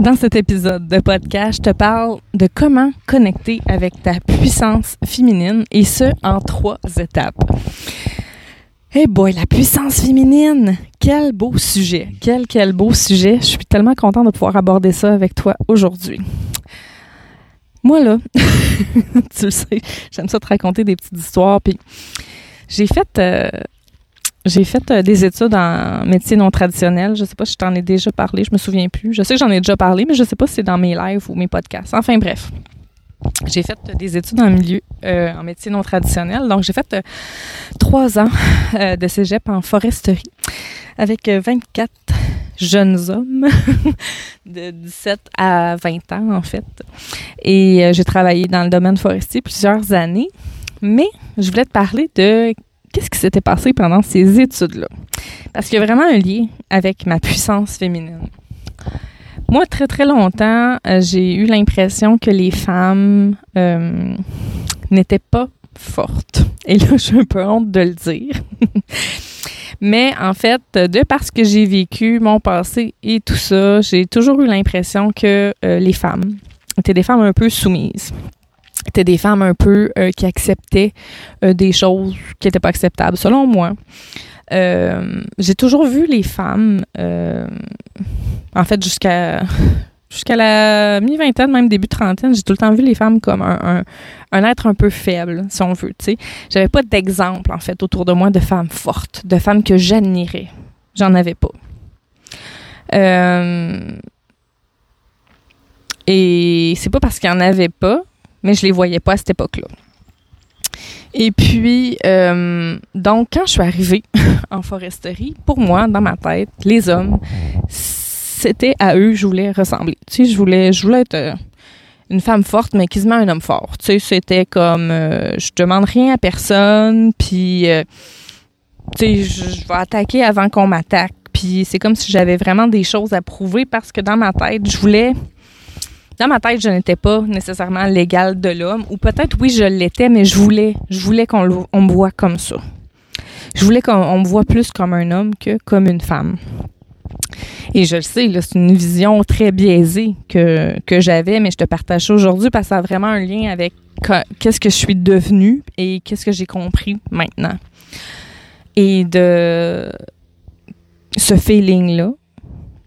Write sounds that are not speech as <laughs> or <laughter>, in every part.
Dans cet épisode de podcast, je te parle de comment connecter avec ta puissance féminine et ce en trois étapes. Hey boy, la puissance féminine! Quel beau sujet! Quel, quel beau sujet! Je suis tellement contente de pouvoir aborder ça avec toi aujourd'hui. Moi, là, <laughs> tu le sais, j'aime ça te raconter des petites histoires. Puis j'ai fait, euh, j'ai fait euh, des études en médecine non traditionnel. Je sais pas si je t'en ai déjà parlé, je me souviens plus. Je sais que j'en ai déjà parlé, mais je sais pas si c'est dans mes lives ou mes podcasts. Enfin bref. J'ai fait des études en milieu euh, en médecine non traditionnelle. Donc, j'ai fait trois ans de cégep en foresterie avec 24 jeunes hommes <laughs> de 17 à 20 ans, en fait. Et j'ai travaillé dans le domaine forestier plusieurs années. Mais je voulais te parler de qu'est-ce qui s'était passé pendant ces études-là? Parce qu'il y a vraiment un lien avec ma puissance féminine. Moi, très, très longtemps, euh, j'ai eu l'impression que les femmes euh, n'étaient pas fortes. Et là, <laughs> j'ai un peu honte de le dire. <laughs> Mais en fait, de parce que j'ai vécu mon passé et tout ça, j'ai toujours eu l'impression que euh, les femmes étaient des femmes un peu soumises étaient des femmes un peu euh, qui acceptaient euh, des choses qui n'étaient pas acceptables, selon moi. Euh, j'ai toujours vu les femmes, en fait, jusqu'à <laughs> jusqu'à la mi-vingtaine, même début trentaine, j'ai tout le temps vu les femmes comme un, un, être un peu faible, si on veut. Sais, j'avais pas d'exemple en fait autour de moi de femmes fortes, de femmes que j'admirais. J'en avais pas. et c'est pas parce qu'il y en avait pas mais je les voyais pas à cette époque-là. Et puis, euh, donc, quand je suis arrivée <laughs> en foresterie, pour moi, dans ma tête, les hommes, c'était à eux je voulais ressembler. Tu sais, je voulais, je voulais être euh, une femme forte, mais quasiment un homme fort. Tu sais, c'était comme, euh, je demande rien à personne, puis, tu sais, je, vais attaquer avant qu'on m'attaque. Puis c'est comme si j'avais vraiment des choses à prouver parce que dans ma tête, je voulais dans ma tête, je n'étais pas nécessairement l'égale de l'homme, ou peut-être oui, je l'étais, mais je voulais, je voulais qu'on me voit comme ça. Je voulais qu'on me voit plus comme un homme que comme une femme. Et je le sais, c'est une vision très biaisée que, que j'avais, mais je te partage aujourd'hui parce que ça a vraiment un lien avec qu'est-ce que je suis devenue et qu'est-ce que j'ai compris maintenant. Et de ce feeling-là,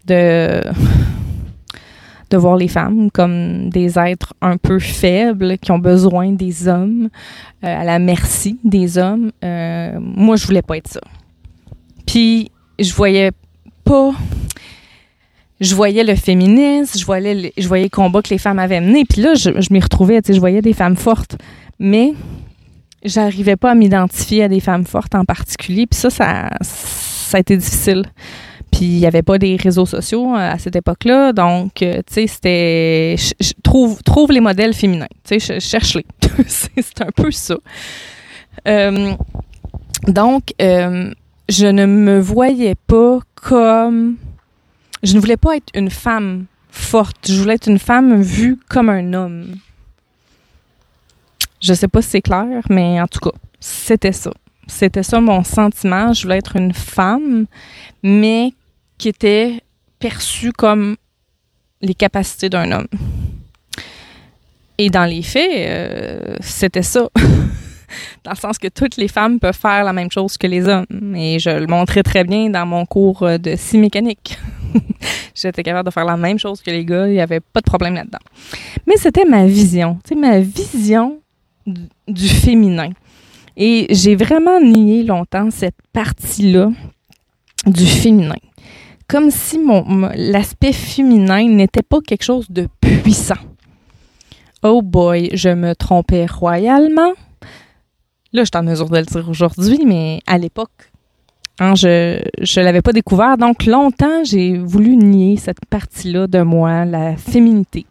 de de voir les femmes comme des êtres un peu faibles qui ont besoin des hommes, euh, à la merci des hommes. Euh, moi, je voulais pas être ça. Puis, je voyais pas. Je voyais le féminisme, je voyais, le, je combat que les femmes avaient mené. Puis là, je, je m'y retrouvais, tu sais, je voyais des femmes fortes. Mais j'arrivais pas à m'identifier à des femmes fortes en particulier. Puis ça, ça, ça a été difficile. Puis il n'y avait pas des réseaux sociaux euh, à cette époque-là. Donc, euh, tu sais, c'était. trouve, trouve les modèles féminins. Tu sais, cherche-les. <laughs> c'est un peu ça. Euh, donc, je ne me voyais pas comme. Je ne voulais pas être une femme forte. Je voulais être une femme vue comme un homme. Je sais pas si c'est clair, mais en tout cas, c'était ça. C'était ça mon sentiment. Je voulais être une femme, mais qui était perçue comme les capacités d'un homme. Et dans les faits, euh, c'était ça. <laughs> dans le sens que toutes les femmes peuvent faire la même chose que les hommes. Et je le montrais très bien dans mon cours de scie mécanique. <laughs> J'étais capable de faire la même chose que les gars, il n'y avait pas de problème là-dedans. Mais c'était ma vision, tu ma vision du féminin. Et j'ai vraiment nié longtemps cette partie-là du féminin comme si mon, l'aspect féminin n'était pas quelque chose de puissant. Oh boy, je me trompais royalement. Là, je suis en mesure de le dire aujourd'hui, mais à l'époque, hein, je ne l'avais pas découvert. Donc, longtemps, j'ai voulu nier cette partie-là de moi, la féminité.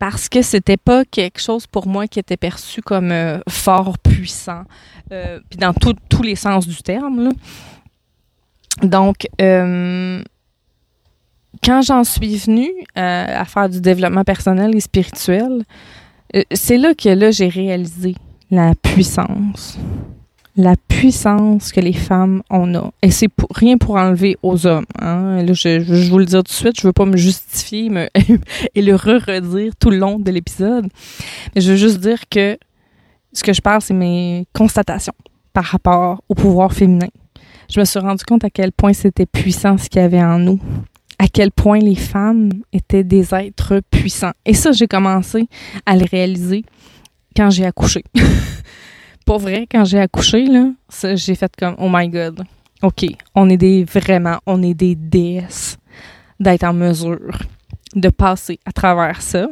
Parce que c'était pas quelque chose pour moi qui était perçu comme euh, fort puissant, euh, puis dans tous les sens du terme. Donc, euh, quand j'en suis venue euh, à faire du développement personnel et spirituel, euh, c'est là que là j'ai réalisé la puissance la puissance que les femmes ont a. Et c'est pour, rien pour enlever aux hommes. Hein. Là, je, je, vous le dire tout de suite, je veux pas me justifier me, <laughs> et le re-redire tout le long de l'épisode. Mais je veux juste dire que ce que je parle, c'est mes constatations par rapport au pouvoir féminin. Je me suis rendu compte à quel point c'était puissant ce qu'il y avait en nous, à quel point les femmes étaient des êtres puissants. Et ça, j'ai commencé à le réaliser quand j'ai accouché. <laughs> pour vrai, quand j'ai accouché, là, j'ai fait comme Oh my God. OK, on est des vraiment, on est des déesses d'être en mesure de passer à travers ça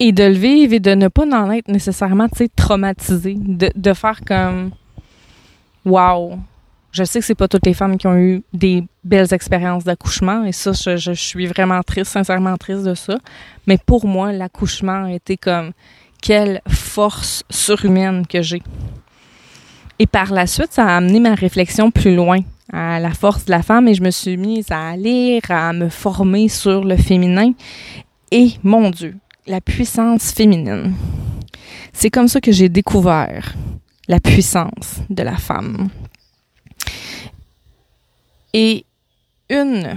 et de le vivre et de ne pas en être nécessairement, traumatisé. De, de faire comme Wow! Je sais que c'est pas toutes les femmes qui ont eu des belles expériences d'accouchement et ça, je, je, suis vraiment triste, sincèrement triste de ça. Mais pour moi, l'accouchement a été comme quelle force surhumaine que j'ai. Et par la suite, ça a amené ma réflexion plus loin à la force de la femme et je me suis mise à lire, à me former sur le féminin. Et mon Dieu, la puissance féminine. C'est comme ça que j'ai découvert la puissance de la femme. Et une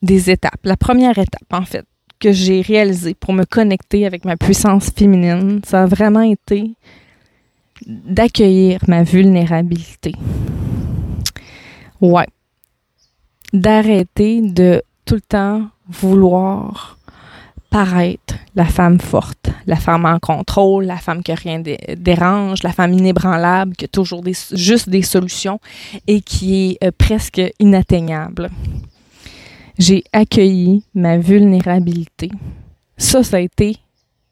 des étapes, la première étape en fait, que j'ai réalisé pour me connecter avec ma puissance féminine, ça a vraiment été d'accueillir ma vulnérabilité. Ouais. D'arrêter de tout le temps vouloir paraître la femme forte, la femme en contrôle, la femme que rien dérange, la femme inébranlable, qui a toujours des, juste des solutions et qui est euh, presque inatteignable j'ai accueilli ma vulnérabilité. Ça, ça a été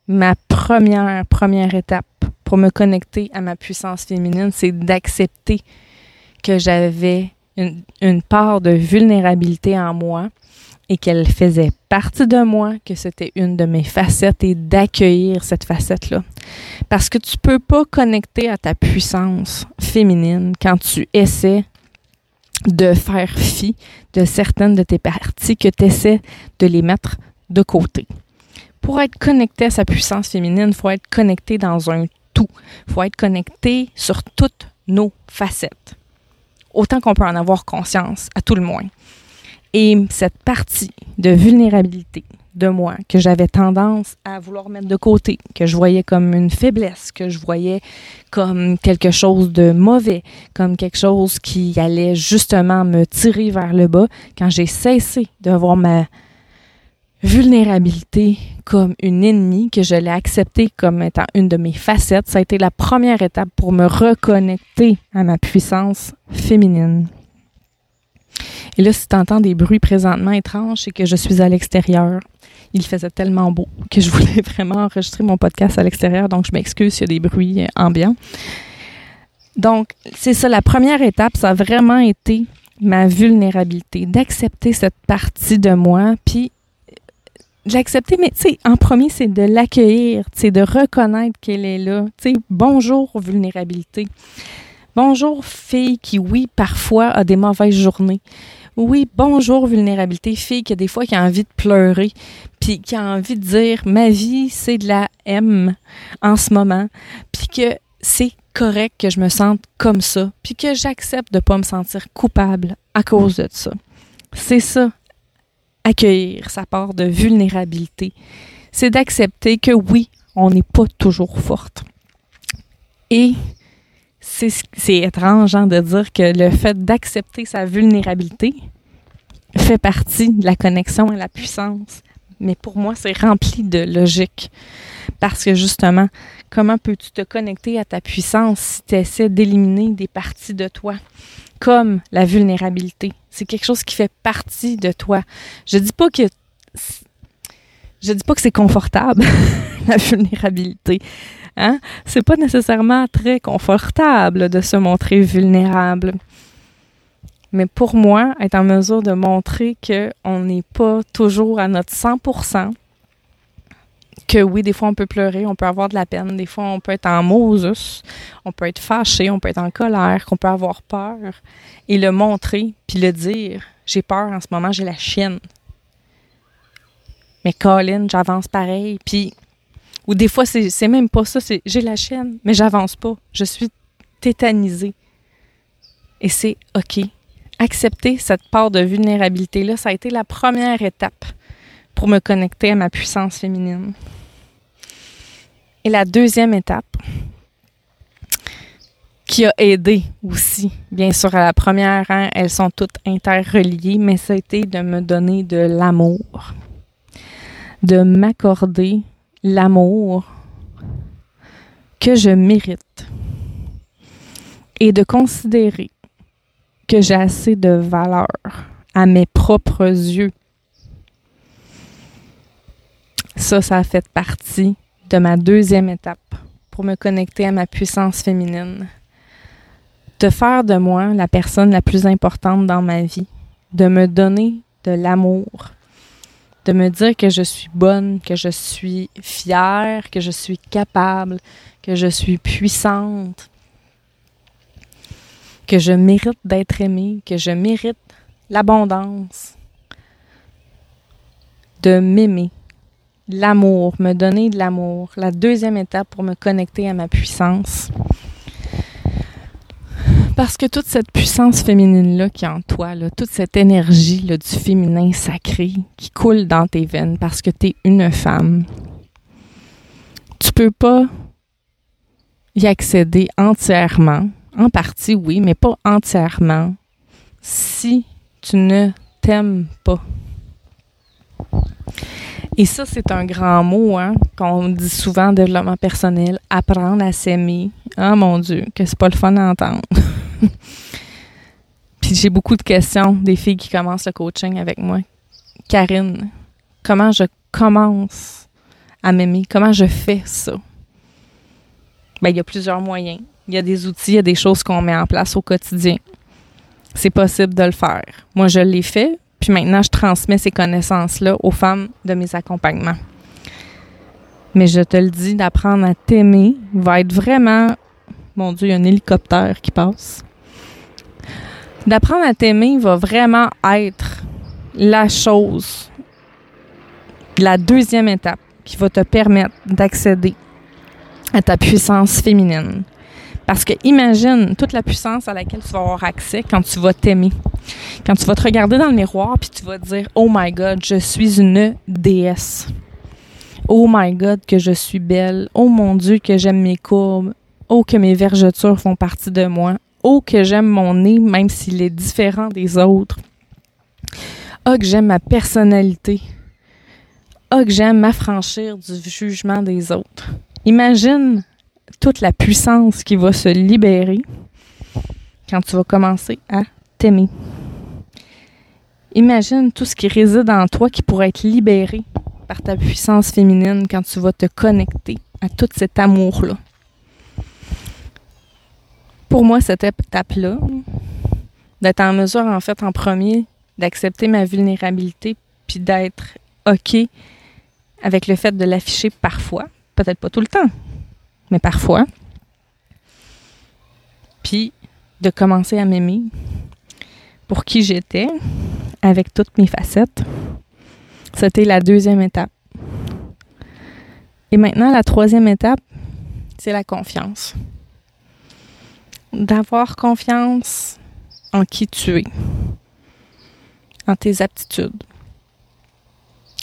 ma première, première étape pour me connecter à ma puissance féminine, c'est d'accepter que j'avais une, une, part de vulnérabilité en moi et qu'elle faisait partie de moi, que c'était une de mes facettes et d'accueillir cette facette-là. Parce que tu peux pas connecter à ta puissance féminine quand tu essaies de faire fi de certaines de tes parties que tu essaies de les mettre de côté. Pour être connecté à sa puissance féminine, il faut être connecté dans un tout. Il faut être connecté sur toutes nos facettes. Autant qu'on peut en avoir conscience, à tout le moins. Et cette partie de vulnérabilité, de moi, que j'avais tendance à vouloir mettre de côté, que je voyais comme une faiblesse, que je voyais comme quelque chose de mauvais, comme quelque chose qui allait justement me tirer vers le bas, quand j'ai cessé de voir ma vulnérabilité comme une ennemie, que je l'ai acceptée comme étant une de mes facettes, ça a été la première étape pour me reconnecter à ma puissance féminine. Et là, si tu entends des bruits présentement étranges, c'est que je suis à l'extérieur il faisait tellement beau que je voulais <laughs> vraiment enregistrer mon podcast à l'extérieur, donc je m'excuse s'il y a des bruits euh, ambiants. Donc, c'est ça, la première étape, ça a vraiment été ma vulnérabilité, d'accepter cette partie de moi, puis euh, j'ai accepté, mais tu sais, en premier, c'est de l'accueillir, c'est de reconnaître qu'elle est là. Tu sais, bonjour vulnérabilité. Bonjour fille qui, oui, parfois a des mauvaises journées. Oui, bonjour vulnérabilité, fille qui a des fois qui a envie de pleurer, puis qui a envie de dire ma vie c'est de la M en ce moment, puis que c'est correct que je me sente comme ça, puis que j'accepte de pas me sentir coupable à cause de ça. C'est ça, accueillir sa part de vulnérabilité. C'est d'accepter que oui, on n'est pas toujours forte. Et c'est étrange hein, de dire que le fait d'accepter sa vulnérabilité fait partie de la connexion à la puissance. Mais pour moi, c'est rempli de logique. Parce que justement, comment peux-tu te connecter à ta puissance si tu essaies d'éliminer des parties de toi, comme la vulnérabilité? C'est quelque chose qui fait partie de toi. Je dis pas que je dis pas que c'est confortable, <laughs> la vulnérabilité. Hein? C'est pas nécessairement très confortable de se montrer vulnérable. Mais pour moi, être en mesure de montrer qu'on n'est pas toujours à notre 100%, que oui, des fois on peut pleurer, on peut avoir de la peine, des fois on peut être en Moses, on peut être fâché, on peut être en colère, qu'on peut avoir peur, et le montrer, puis le dire, j'ai peur en ce moment, j'ai la chienne. Mais Colin, j'avance pareil, puis Ou des fois, c'est même pas ça, j'ai la chaîne, mais j'avance pas. Je suis tétanisée. Et c'est OK. Accepter cette part de vulnérabilité-là, ça a été la première étape pour me connecter à ma puissance féminine. Et la deuxième étape, qui a aidé aussi, bien sûr, à la première, hein, elles sont toutes interreliées, mais ça a été de me donner de l'amour, de m'accorder l'amour que je mérite et de considérer que j'ai assez de valeur à mes propres yeux. Ça, ça a fait partie de ma deuxième étape pour me connecter à ma puissance féminine. De faire de moi la personne la plus importante dans ma vie, de me donner de l'amour, de me dire que je suis bonne, que je suis fière, que je suis capable, que je suis puissante, que je mérite d'être aimée, que je mérite l'abondance, de m'aimer, l'amour, me donner de l'amour, la deuxième étape pour me connecter à ma puissance. Parce que toute cette puissance féminine-là qui est en toi, toute cette énergie là, du féminin sacré qui coule dans tes veines parce que tu es une femme, tu peux pas y accéder entièrement en partie, oui, mais pas entièrement. Si tu ne t'aimes pas. Et ça, c'est un grand mot, hein, qu'on dit souvent en développement personnel, apprendre à s'aimer. Ah mon Dieu, que c'est pas le fun à entendre. <laughs> Puis j'ai beaucoup de questions des filles qui commencent le coaching avec moi. Karine, comment je commence à m'aimer? Comment je fais ça? Ben, il y a plusieurs moyens. Il y a des outils, il y a des choses qu'on met en place au quotidien. C'est possible de le faire. Moi, je l'ai fait, maintenant, je transmets ces connaissances-là aux femmes de mes accompagnements. Mais je te le dis, d'apprendre à t'aimer va être vraiment... Mon Dieu, il y a un hélicoptère qui passe. D'apprendre à t'aimer va vraiment être la chose, la deuxième étape qui va te permettre d'accéder à ta puissance féminine. Parce que imagine toute la puissance à laquelle tu vas avoir accès quand tu vas t'aimer. Quand tu vas te regarder dans le miroir puis tu vas te dire "Oh my god, je suis une déesse." "Oh my god, que je suis belle. Oh mon dieu, que j'aime mes courbes. Oh que mes vergetures font partie de moi. Oh que j'aime mon nez même s'il est différent des autres. Oh que j'aime ma personnalité. Oh que j'aime m'affranchir du jugement des autres." Imagine toute la puissance qui va se libérer quand tu vas commencer à t'aimer. Imagine tout ce qui réside en toi qui pourrait être libéré par ta puissance féminine quand tu vas te connecter à tout cet amour-là. Pour moi, cette étape-là, d'être en mesure, en fait, en premier, d'accepter ma vulnérabilité, puis d'être OK avec le fait de l'afficher parfois, peut-être pas tout le temps, mais parfois. Puis de commencer à m'aimer pour qui j'étais, avec toutes mes facettes. C'était la deuxième étape. Et maintenant, la troisième étape, c'est la confiance. D'avoir confiance en qui tu es, en tes aptitudes,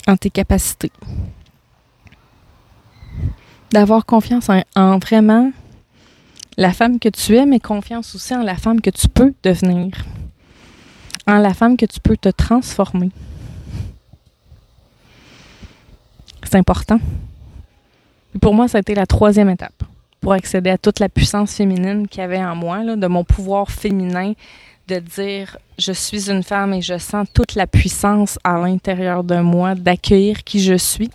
en tes capacités d'avoir confiance en, vraiment la femme que tu es, mais confiance aussi en la femme que tu peux devenir, en la femme que tu peux te transformer. C'est important. Pour moi, ça a été la troisième étape pour accéder à toute la puissance féminine qu'il y avait en moi, de mon pouvoir féminin, de dire je suis une femme et je sens toute la puissance à l'intérieur de moi, d'accueillir qui je suis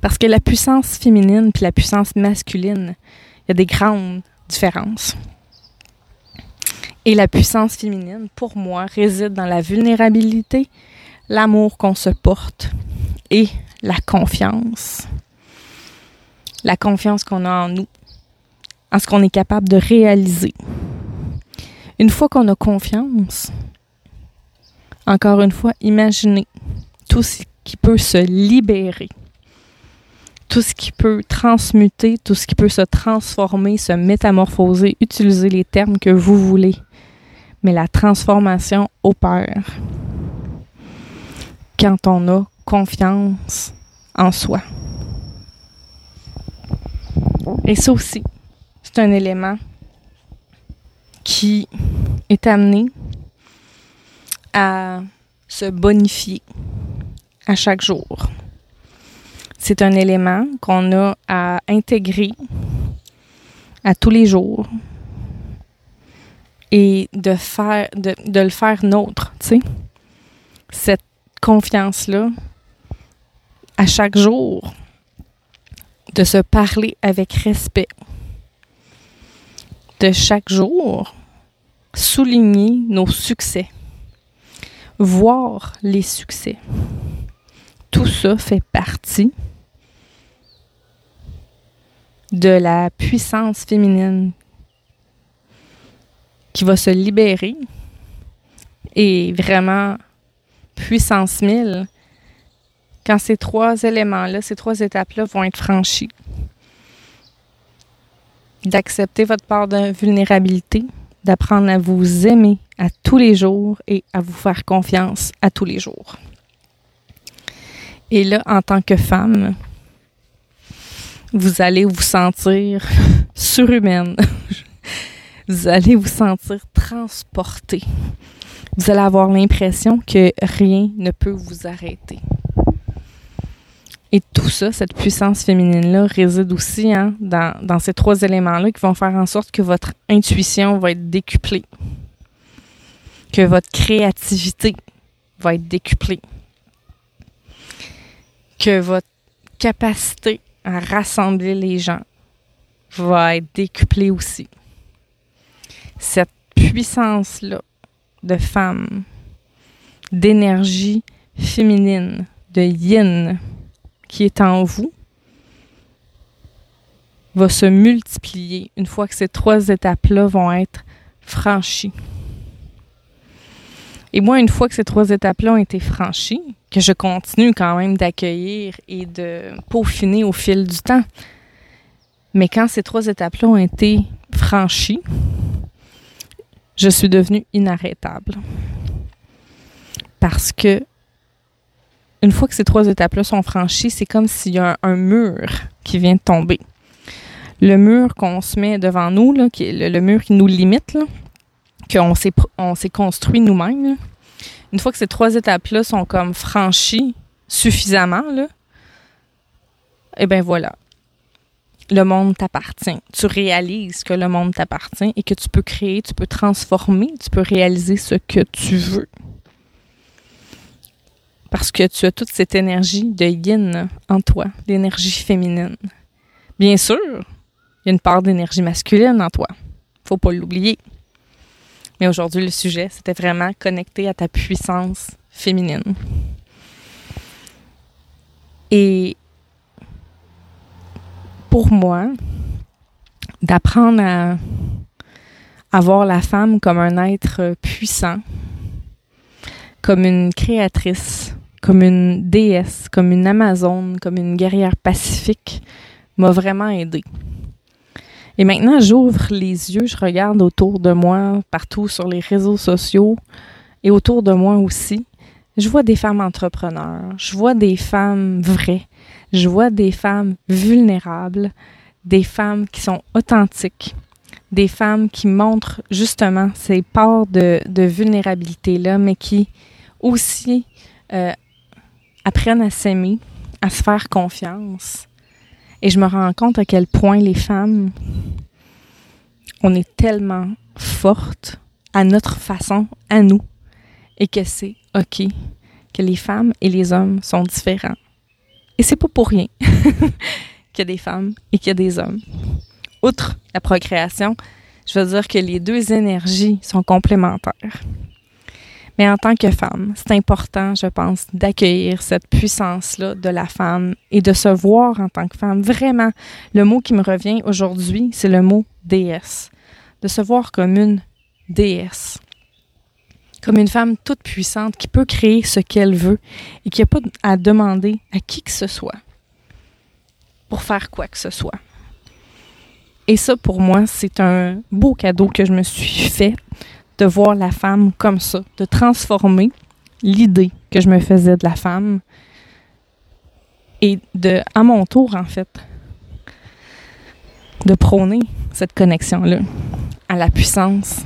parce que la puissance féminine puis la puissance masculine, il y a des grandes différences. Et la puissance féminine, pour moi, réside dans la vulnérabilité, l'amour qu'on se porte et la confiance. La confiance qu'on a en nous, en ce qu'on est capable de réaliser. Une fois qu'on a confiance, encore une fois, imaginez tout ce qui peut se libérer tout ce qui peut transmuter, tout ce qui peut se transformer, se métamorphoser, utilisez les termes que vous voulez. Mais la transformation opère quand on a confiance en soi. Et ça aussi, c'est un élément qui est amené à se bonifier à chaque jour. C'est un élément qu'on a à intégrer à tous les jours et de faire de, de le faire nôtre, tu sais. Cette confiance-là à chaque jour, de se parler avec respect, de chaque jour souligner nos succès, voir les succès. Tout ça fait partie de la puissance féminine qui va se libérer et vraiment puissance 1000 quand ces trois éléments-là, ces trois étapes-là vont être franchis. D'accepter votre part de vulnérabilité, d'apprendre à vous aimer à tous les jours et à vous faire confiance à tous les jours. Et là, en tant que femme, vous allez vous sentir <laughs> surhumaine. <laughs> vous allez vous sentir transportée. Vous allez avoir l'impression que rien ne peut vous arrêter. Et tout ça, cette puissance féminine-là, réside aussi hein, dans, dans ces trois éléments-là qui vont faire en sorte que votre intuition va être décuplée, que votre créativité va être décuplée, que votre capacité à rassembler les gens va être décuplée aussi. Cette puissance-là de femme, d'énergie féminine, de yin, qui est en vous va se multiplier une fois que ces trois étapes-là vont être franchies. Et moi, une fois que ces trois étapes-là ont été franchies, que je continue quand même d'accueillir et de peaufiner au fil du temps, mais quand ces trois étapes-là ont été franchies, je suis devenue inarrêtable. Parce que une fois que ces trois étapes-là sont franchies, c'est comme s'il y a un, mur qui vient de tomber. Le mur qu'on se met devant nous, le, mur qui nous limite, qu'on s'est, on s'est construit nous-mêmes, une fois que ces trois étapes-là sont comme franchies suffisamment, eh bien voilà. Le monde t'appartient. Tu réalises que le monde t'appartient et que tu peux créer, tu peux transformer, tu peux réaliser ce que tu veux parce que tu as toute cette énergie de yin en toi, l'énergie féminine. Bien sûr, il y a une part d'énergie masculine en toi. Faut pas l'oublier. Mais aujourd'hui, le sujet, c'était vraiment connecté à ta puissance féminine. Et pour moi, d'apprendre à, à voir la femme comme un être puissant, comme une créatrice, comme une déesse, comme une Amazone, comme une guerrière pacifique, m'a vraiment aidée. Et maintenant, j'ouvre les yeux, je regarde autour de moi, partout sur les réseaux sociaux et autour de moi aussi. Je vois des femmes entrepreneurs, je vois des femmes vraies, je vois des femmes vulnérables, des femmes qui sont authentiques, des femmes qui montrent justement ces parts de, vulnérabilité-là, mais qui aussi euh, apprennent à s'aimer, à se faire confiance. Et je me rends compte à quel point les femmes, on est tellement fortes à notre façon, à nous, et que c'est OK que les femmes et les hommes sont différents. Et c'est pas pour rien <laughs> qu'il y a des femmes et qu'il y a des hommes. Outre la procréation, je veux dire que les deux énergies sont complémentaires. Mais en tant que femme, c'est important, je pense, d'accueillir cette puissance-là de la femme et de se voir en tant que femme. Vraiment, le mot qui me revient aujourd'hui, c'est le mot déesse. De se voir comme une déesse. Comme une femme toute puissante qui peut créer ce qu'elle veut et qui n'a pas à demander à qui que ce soit pour faire quoi que ce soit. Et ça, pour moi, c'est un beau cadeau que je me suis fait de voir la femme comme ça, de transformer l'idée que je me faisais de la femme et de, à mon tour, en fait, de prôner cette connexion-là à la puissance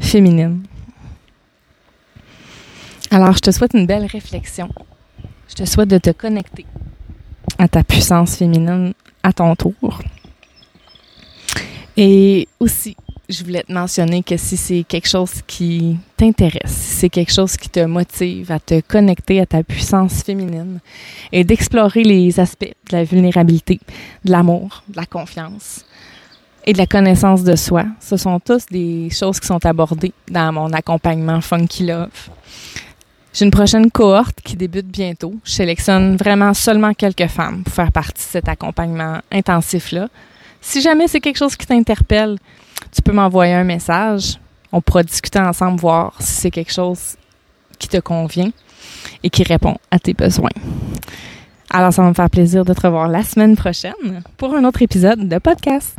féminine. Alors, je te souhaite une belle réflexion. Je te souhaite de te connecter à ta puissance féminine à ton tour. Et aussi, je voulais te mentionner que si c'est quelque chose qui t'intéresse, si c'est quelque chose qui te motive à te connecter à ta puissance féminine et d'explorer les aspects de la vulnérabilité, de l'amour, de la confiance et de la connaissance de soi, ce sont tous des choses qui sont abordées dans mon accompagnement Funky Love. J'ai une prochaine cohorte qui débute bientôt. Je sélectionne vraiment seulement quelques femmes pour faire partie de cet accompagnement intensif-là. Si jamais c'est quelque chose qui t'interpelle, tu peux m'envoyer un message. On pourra discuter ensemble, voir si c'est quelque chose qui te convient et qui répond à tes besoins. Alors, ça va me faire plaisir de te revoir la semaine prochaine pour un autre épisode de podcast.